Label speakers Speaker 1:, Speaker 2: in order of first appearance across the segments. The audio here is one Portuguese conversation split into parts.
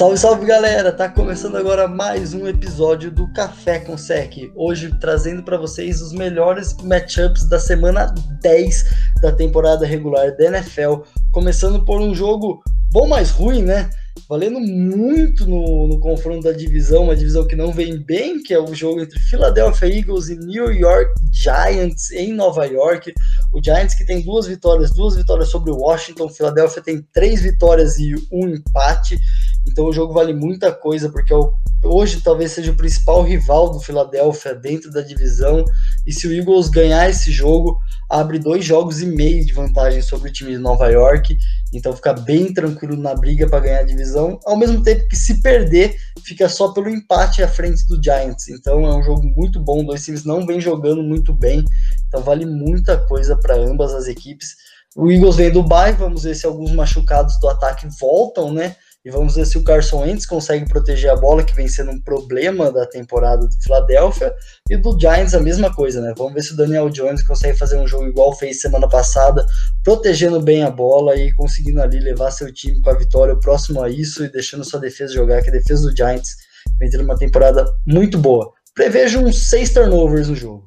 Speaker 1: Salve, salve galera! Tá começando agora mais um episódio do Café com Sec. Hoje trazendo para vocês os melhores matchups da semana 10 da temporada regular da NFL. Começando por um jogo bom, mais ruim, né? valendo muito no, no, confronto da divisão, uma divisão que não vem bem, que é o jogo entre Philadelphia Eagles e New York Giants em Nova York. O Giants que tem duas vitórias, duas vitórias sobre o Washington, Philadelphia tem três vitórias e um empate. Então o jogo vale muita coisa, porque é hoje talvez seja o principal rival do Philadelphia dentro da divisão. E se o Eagles ganhar esse jogo, abre dois jogos e meio de vantagem sobre o time de Nova York. Então fica bem tranquilo na briga para ganhar a divisão. Ao mesmo tempo que se perder, fica só pelo empate à frente do Giants. Então é um jogo muito bom. Dois times não vêm jogando muito bem. Então vale muita coisa para ambas as equipes. O Eagles vem do bye, vamos ver se alguns machucados do ataque voltam, né? E vamos ver se o Carson Wentz consegue proteger a bola, que vem sendo um problema da temporada do Philadelphia. E do Giants a mesma coisa, né? Vamos ver se o Daniel Jones consegue fazer um jogo igual fez semana passada, protegendo bem a bola e conseguindo ali levar seu time para a vitória próximo a isso e deixando sua defesa jogar, que a defesa do Giants vem tendo uma temporada muito boa. Prevejo uns seis turnovers no jogo.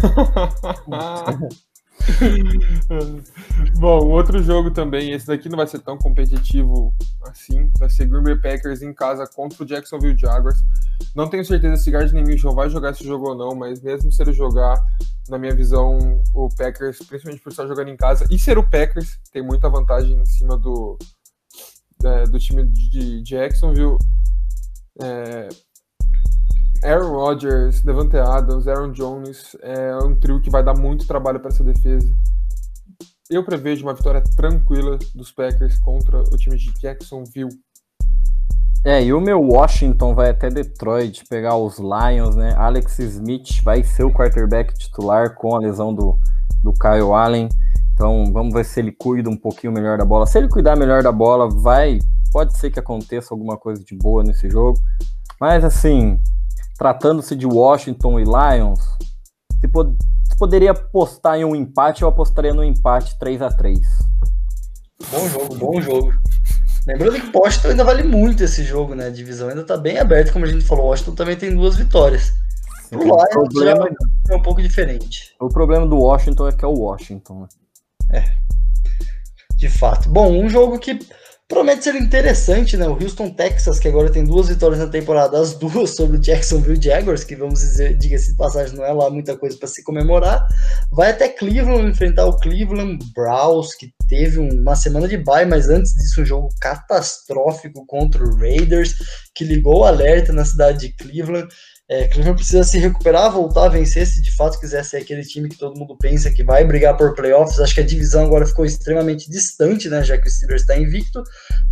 Speaker 2: Bom, outro jogo também, esse daqui não vai ser tão competitivo assim, vai ser Green Bay Packers em casa contra o Jacksonville Jaguars. Não tenho certeza se Gardner Minshew vai jogar esse jogo ou não, mas mesmo se ele jogar, na minha visão, o Packers, principalmente por estar jogando em casa, e ser o Packers, tem muita vantagem em cima do, é, do time de Jacksonville. É, Aaron Rodgers, Devante Adams, Aaron Jones é um trio que vai dar muito trabalho para essa defesa. Eu prevejo uma vitória tranquila dos Packers contra o time de Jacksonville.
Speaker 3: É, e o meu Washington vai até Detroit pegar os Lions, né? Alex Smith vai ser o quarterback titular com a lesão do, do Kyle Allen. Então vamos ver se ele cuida um pouquinho melhor da bola. Se ele cuidar melhor da bola, vai. Pode ser que aconteça alguma coisa de boa nesse jogo. Mas assim, tratando-se de Washington e Lions, se, pod se, poderia apostar em um empate, eu apostaria no empate 3 a 3
Speaker 1: Bom jogo, bom jogo. Lembrando que Washington ainda vale muito esse jogo, né? A divisão ainda tá bem aberta, como a gente falou. Washington também tem duas vitórias.
Speaker 3: O Lions problema...
Speaker 1: é um pouco diferente.
Speaker 3: O problema do Washington é que é o Washington. Né?
Speaker 1: É. De fato. Bom, um jogo que Promete ser interessante, né? O Houston Texas, que agora tem duas vitórias na temporada, as duas sobre o Jacksonville Jaguars, que vamos dizer, diga-se de passagem, não é lá muita coisa para se comemorar. Vai até Cleveland enfrentar o Cleveland Browns, que teve uma semana de bye, mas antes disso um jogo catastrófico contra o Raiders, que ligou o alerta na cidade de Cleveland. É, Cleveland precisa se recuperar, voltar a vencer, se de fato quiser ser aquele time que todo mundo pensa que vai brigar por playoffs. Acho que a divisão agora ficou extremamente distante, né, já que o Steelers está invicto,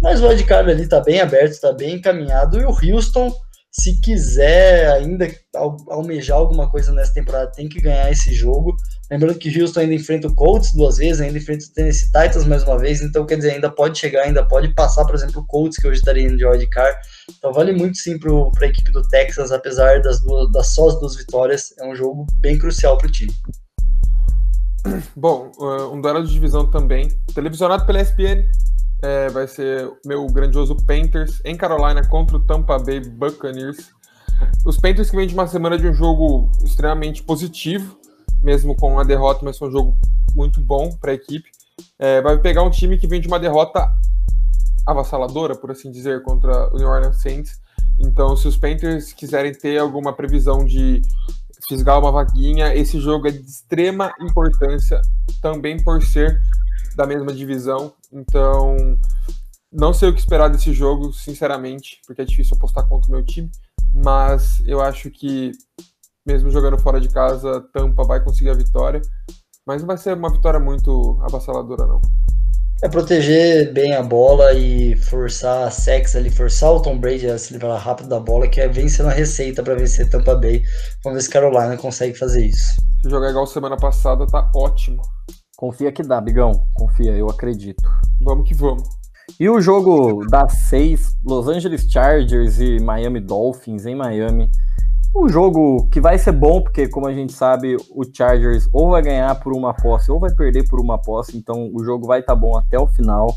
Speaker 1: mas o wildcard ali está bem aberto, está bem encaminhado, e o Houston se quiser ainda almejar alguma coisa nessa temporada, tem que ganhar esse jogo. Lembrando que Houston ainda enfrenta o Colts duas vezes, ainda enfrenta o Tennessee Titans mais uma vez, então quer dizer, ainda pode chegar, ainda pode passar, por exemplo, o Colts, que hoje estaria indo de wildcard. Então vale muito sim para a equipe do Texas, apesar das, duas, das só as duas vitórias, é um jogo bem crucial para o time.
Speaker 2: Bom, um duelo de divisão também, televisionado pela ESPN, é, vai ser meu grandioso Panthers em Carolina contra o Tampa Bay Buccaneers. Os Panthers que vêm de uma semana de um jogo extremamente positivo, mesmo com a derrota, mas foi um jogo muito bom para a equipe. É, vai pegar um time que vem de uma derrota avassaladora, por assim dizer, contra o New Orleans Saints. Então, se os Panthers quiserem ter alguma previsão de fisgar uma vaguinha, esse jogo é de extrema importância, também por ser da mesma divisão. Então, não sei o que esperar desse jogo, sinceramente, porque é difícil apostar contra o meu time. Mas eu acho que, mesmo jogando fora de casa, Tampa vai conseguir a vitória. Mas não vai ser uma vitória muito avassaladora, não.
Speaker 1: É proteger bem a bola e forçar a sex ali, forçar o Tom Brady a se livrar rápido da bola, que é vencendo a receita para vencer Tampa Bay. Vamos ver se Carolina consegue fazer isso.
Speaker 2: Se jogar igual semana passada, tá ótimo.
Speaker 3: Confia que dá, Bigão. Confia, eu acredito.
Speaker 2: Vamos que vamos.
Speaker 3: E o jogo das seis, Los Angeles Chargers e Miami Dolphins em Miami. Um jogo que vai ser bom, porque, como a gente sabe, o Chargers ou vai ganhar por uma posse ou vai perder por uma posse, então o jogo vai estar tá bom até o final.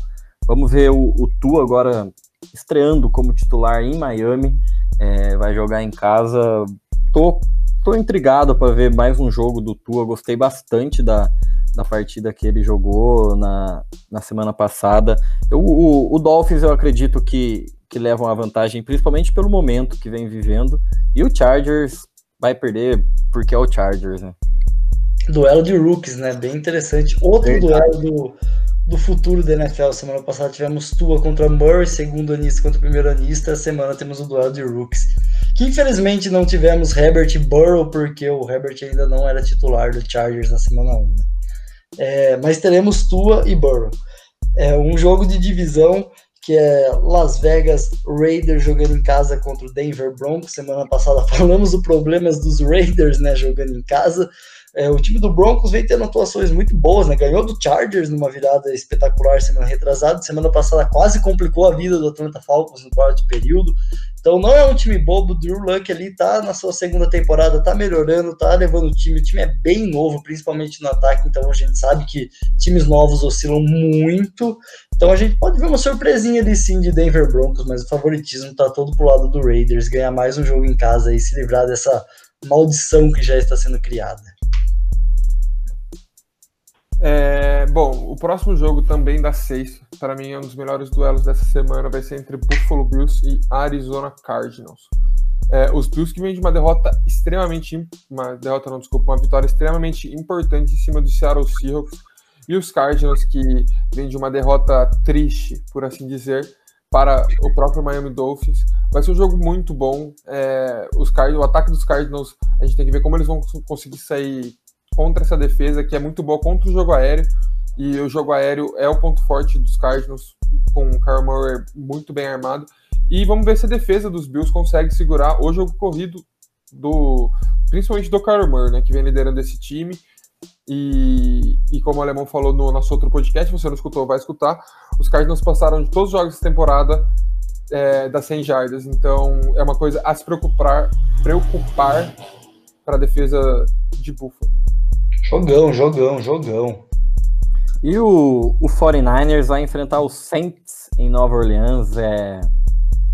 Speaker 3: Vamos ver o, o Tu agora estreando como titular em Miami, é, vai jogar em casa. Tô, tô intrigado para ver mais um jogo do Tua. Gostei bastante da, da partida que ele jogou na, na semana passada. Eu, o, o Dolphins eu acredito que, que levam a vantagem, principalmente pelo momento que vem vivendo. E o Chargers vai perder porque é o Chargers, né?
Speaker 1: Duelo de rookies, né? Bem interessante. Outro Verdade. duelo do, do futuro da NFL. Semana passada tivemos Tua contra Murray, segundo anista contra o primeiro anista. Essa semana temos o duelo de rookies. Que infelizmente não tivemos Herbert e Burrow, porque o Herbert ainda não era titular do Chargers na semana 1. Né? É, mas teremos Tua e Burrow. É um jogo de divisão que é Las Vegas Raiders jogando em casa contra o Denver Broncos. Semana passada falamos dos problemas dos Raiders, né, jogando em casa. É, o time do Broncos vem tendo atuações muito boas, né? Ganhou do Chargers numa virada espetacular semana retrasada. Semana passada quase complicou a vida do Atlanta Falcons no quarto período. Então não é um time bobo. O Drew Luck ali tá na sua segunda temporada, tá melhorando, tá levando o time. O time é bem novo, principalmente no ataque. Então a gente sabe que times novos oscilam muito. Então a gente pode ver uma surpresinha ali sim de Denver Broncos, mas o favoritismo tá todo pro lado do Raiders. Ganhar mais um jogo em casa e se livrar dessa maldição que já está sendo criada.
Speaker 2: É, bom, o próximo jogo também da seis, para mim é um dos melhores duelos dessa semana, vai ser entre Buffalo Bills e Arizona Cardinals. É, os Bills que vêm de uma derrota extremamente, uma derrota não, desculpa, uma vitória extremamente importante em cima do Seattle Seahawks e os Cardinals que vêm de uma derrota triste, por assim dizer, para o próprio Miami Dolphins. Vai ser um jogo muito bom. É, os Card o ataque dos Cardinals, a gente tem que ver como eles vão conseguir sair contra essa defesa que é muito boa contra o jogo aéreo. E o jogo aéreo é o ponto forte dos Cardinals, com o Kyle muito bem armado. E vamos ver se a defesa dos Bills consegue segurar o jogo corrido do principalmente do Kyle né, que vem liderando esse time. E, e como o Alemão falou no nosso outro podcast, você não escutou, vai escutar. Os Cardinals passaram de todos os jogos dessa temporada é, das 100 jardas. Então é uma coisa a se preocupar, preocupar para a defesa de Buffalo.
Speaker 1: Jogão, jogão, jogão.
Speaker 3: E o, o 49ers vai enfrentar o Saints em Nova Orleans. É...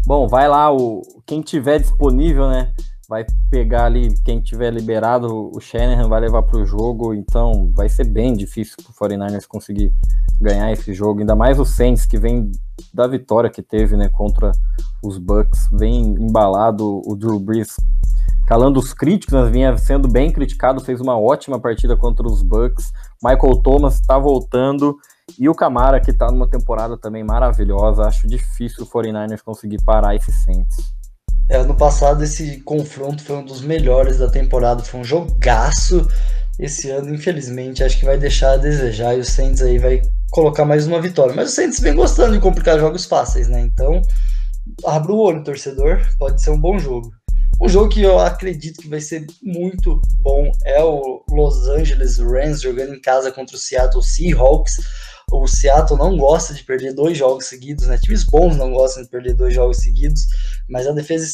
Speaker 3: Bom, vai lá, o, quem tiver disponível, né? Vai pegar ali, quem tiver liberado, o Shanahan vai levar para o jogo. Então vai ser bem difícil para o 49ers conseguir ganhar esse jogo. Ainda mais o Saints, que vem da vitória que teve né, contra os Bucks. Vem embalado o Drew Brees calando os críticos, mas vinha sendo bem criticado, fez uma ótima partida contra os Bucks. Michael Thomas está voltando e o Camara que está numa temporada também maravilhosa. Acho difícil o 49ers conseguir parar esse Saints.
Speaker 1: É, ano passado esse confronto foi um dos melhores da temporada, foi um jogaço. Esse ano, infelizmente, acho que vai deixar a desejar e o Saints aí vai colocar mais uma vitória. Mas o Saints vem gostando de complicar jogos fáceis, né? Então, abra o olho, torcedor, pode ser um bom jogo. Um jogo que eu acredito que vai ser muito bom é o Los Angeles Rams jogando em casa contra o Seattle Seahawks o Seattle não gosta de perder dois jogos seguidos, né? Times bons não gostam de perder dois jogos seguidos, mas a defesa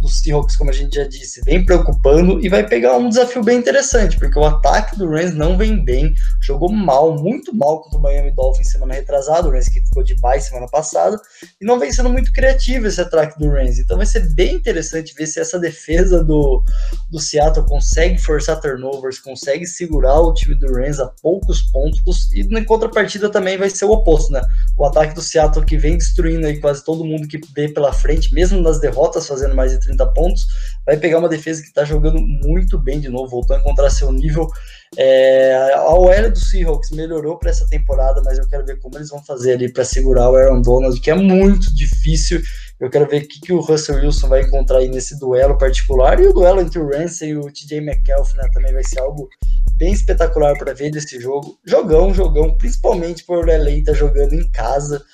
Speaker 1: dos Seahawks, como a gente já disse, vem preocupando e vai pegar um desafio bem interessante, porque o ataque do Rams não vem bem, jogou mal, muito mal contra o Miami Dolphins semana retrasada, o Rams que ficou de bye semana passada, e não vem sendo muito criativo esse ataque do Rams. Então vai ser bem interessante ver se essa defesa do, do Seattle consegue forçar turnovers, consegue segurar o time do Rams a poucos pontos, e na contrapartida também vai ser o oposto, né? O ataque do Seattle que vem destruindo aí quase todo mundo que vê pela frente, mesmo nas derrotas, fazendo mais de 30 pontos, vai pegar uma defesa que está jogando muito bem de novo, voltou a encontrar seu nível. É, a OL do Seahawks melhorou para essa temporada, mas eu quero ver como eles vão fazer ali para segurar o Aaron Donald, que é muito difícil. Eu quero ver o que, que o Russell Wilson vai encontrar aí nesse duelo particular. E o duelo entre o Ramsey e o TJ McAuliffe né, também vai ser algo bem espetacular para ver desse jogo. Jogão, jogão, principalmente por LA tá jogando em casa.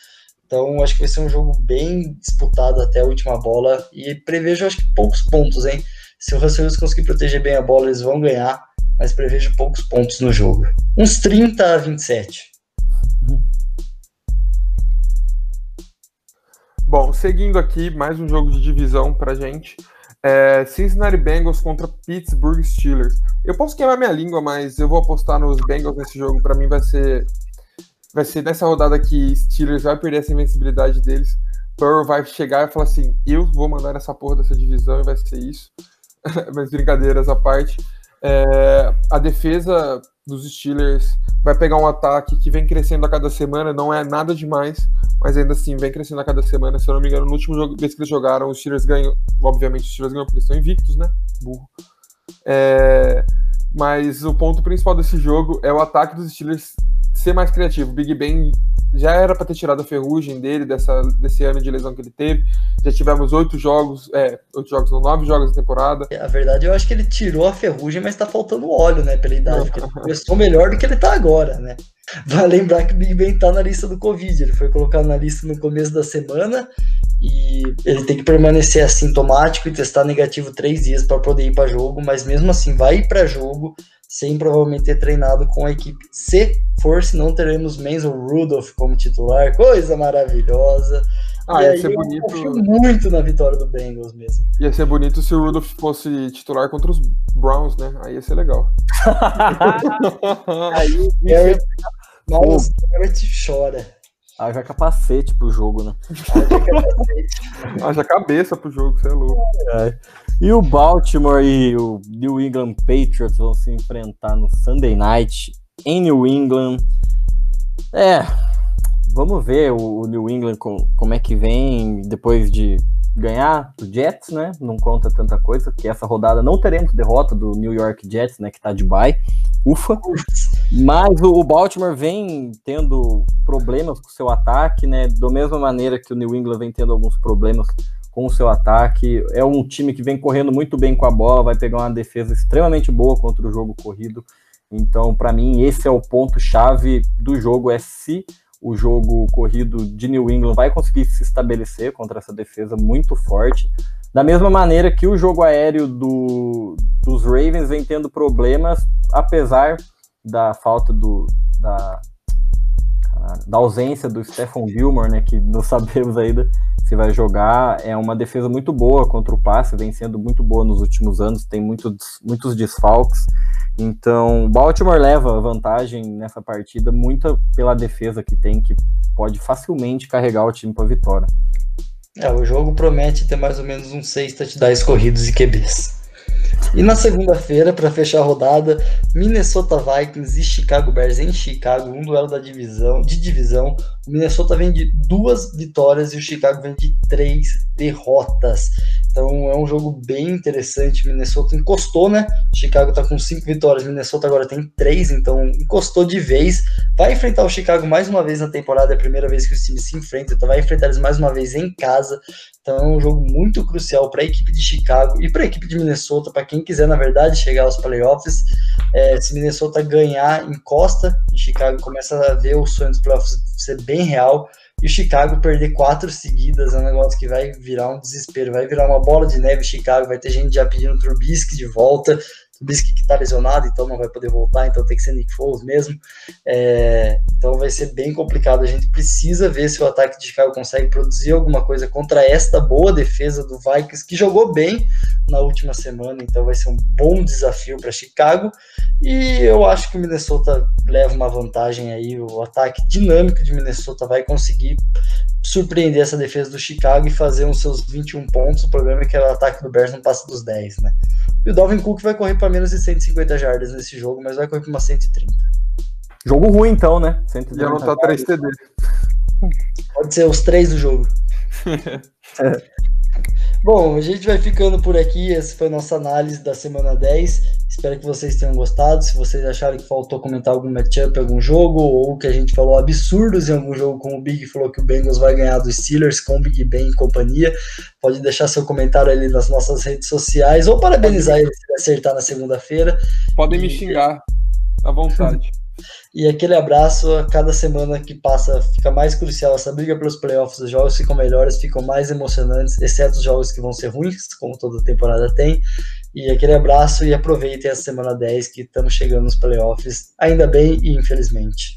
Speaker 1: Então, acho que vai ser um jogo bem disputado até a última bola. E prevejo, acho que, poucos pontos, hein? Se o Russell Wilson conseguir proteger bem a bola, eles vão ganhar. Mas prevejo poucos pontos no jogo. Uns 30 a 27.
Speaker 2: Bom, seguindo aqui, mais um jogo de divisão pra gente. É, Cincinnati Bengals contra Pittsburgh Steelers. Eu posso queimar minha língua, mas eu vou apostar nos Bengals nesse jogo. Para mim vai ser vai ser nessa rodada que Steelers vai perder essa invencibilidade deles, Burrow vai chegar e falar assim: eu vou mandar essa porra dessa divisão e vai ser isso. Mas brincadeiras à parte. É, a defesa dos Steelers vai pegar um ataque que vem crescendo a cada semana, não é nada demais, mas ainda assim vem crescendo a cada semana. Se eu não me engano, no último jogo vez que eles jogaram, os Steelers ganham. Obviamente, os Steelers ganham porque eles estão invictos, né? Burro. É, mas o ponto principal desse jogo é o ataque dos Steelers ser mais criativo. Big Ben já era para ter tirado a ferrugem dele dessa, desse ano de lesão que ele teve. Já tivemos oito jogos, é, oito jogos, não, nove jogos na temporada.
Speaker 1: A verdade, eu acho que ele tirou a ferrugem, mas tá faltando óleo, né, pela idade, porque ele começou melhor do que ele tá agora, né. Vai lembrar que o Big Ben tá na lista do Covid, ele foi colocado na lista no começo da semana e ele tem que permanecer assintomático e testar negativo três dias para poder ir para jogo, mas mesmo assim vai ir para jogo sem provavelmente ter treinado com a equipe. Se for, se não teremos Menzo Rudolph como titular, coisa maravilhosa.
Speaker 2: Ah, e ia ser bonito. confio
Speaker 1: muito na vitória do Bengals mesmo.
Speaker 2: Ia ser bonito se o Rudolph fosse titular contra os Browns, né? Aí ia ser legal.
Speaker 1: Aí o Garrett, Miles Garrett chora.
Speaker 3: Haja capacete pro jogo, né?
Speaker 2: Haja cabeça pro jogo, você é louco. É.
Speaker 3: E o Baltimore e o New England Patriots vão se enfrentar no Sunday Night em New England. É, vamos ver o, New England com, como é que vem depois de ganhar do Jets, né? Não conta tanta coisa, que essa rodada não teremos derrota do New York Jets, né? Que tá de bye. Ufa. Mas o Baltimore vem tendo problemas com o seu ataque, né? Da mesma maneira que o New England vem tendo alguns problemas com o seu ataque. É um time que vem correndo muito bem com a bola, vai pegar uma defesa extremamente boa contra o jogo corrido. Então, para mim, esse é o ponto-chave do jogo: é se o jogo corrido de New England vai conseguir se estabelecer contra essa defesa muito forte. Da mesma maneira que o jogo aéreo do, dos Ravens vem tendo problemas, apesar da falta do, da, da ausência do Stephen Gilmore, né, que não sabemos ainda se vai jogar. É uma defesa muito boa contra o passe, vem sendo muito boa nos últimos anos, tem muitos, muitos desfalques. Então, Baltimore leva vantagem nessa partida, muito pela defesa que tem, que pode facilmente carregar o time para vitória.
Speaker 1: É, o jogo promete ter mais ou menos uns seis touchdowns corridos e QBs. E na segunda-feira, para fechar a rodada, Minnesota Vikings e Chicago Bears em Chicago, um duelo da divisão, de divisão. O Minnesota vem de duas vitórias e o Chicago vem de três derrotas. Então é um jogo bem interessante. Minnesota encostou, né? Chicago tá com cinco vitórias, Minnesota agora tem três, então encostou de vez. Vai enfrentar o Chicago mais uma vez na temporada, é a primeira vez que os times se enfrentam, então vai enfrentar eles mais uma vez em casa. Então é um jogo muito crucial para a equipe de Chicago e para a equipe de Minnesota, para quem quiser, na verdade, chegar aos playoffs. É, se Minnesota ganhar, encosta em Chicago, começa a ver o sonho dos playoffs ser bem real. E o Chicago perder quatro seguidas é um negócio que vai virar um desespero, vai virar uma bola de neve. Chicago vai ter gente já pedindo Trubisky de volta. Trubisky que tá lesionado, então não vai poder voltar, então tem que ser Nick Foles mesmo. É, então vai ser bem complicado. A gente precisa ver se o ataque de Chicago consegue produzir alguma coisa contra esta boa defesa do Vikings, que jogou bem na última semana, então vai ser um bom desafio para Chicago. E eu acho que o Minnesota leva uma vantagem aí. O ataque dinâmico de Minnesota vai conseguir surpreender essa defesa do Chicago e fazer uns seus 21 pontos. O problema é que o ataque do Bears não passa dos 10, né? E o Dalvin Cook vai correr para menos de 150 jardas nesse jogo, mas vai correr para uma 130.
Speaker 3: Jogo ruim, então, né?
Speaker 2: 130 Já não tá 3 TD.
Speaker 1: Pode ser os três do jogo. é. Bom, a gente vai ficando por aqui. Essa foi a nossa análise da semana 10. Espero que vocês tenham gostado. Se vocês acharam que faltou comentar algum matchup, algum jogo, ou que a gente falou absurdos em algum jogo, como o Big falou que o Bengals vai ganhar dos Steelers com o Big Ben e companhia, pode deixar seu comentário ali nas nossas redes sociais, ou parabenizar ele se acertar na segunda-feira.
Speaker 2: Podem e... me xingar, à vontade.
Speaker 1: E aquele abraço, a cada semana que passa fica mais crucial essa briga pelos playoffs, os jogos ficam melhores, ficam mais emocionantes, exceto os jogos que vão ser ruins, como toda temporada tem. E aquele abraço e aproveitem a semana 10 que estamos chegando nos playoffs, ainda bem e infelizmente.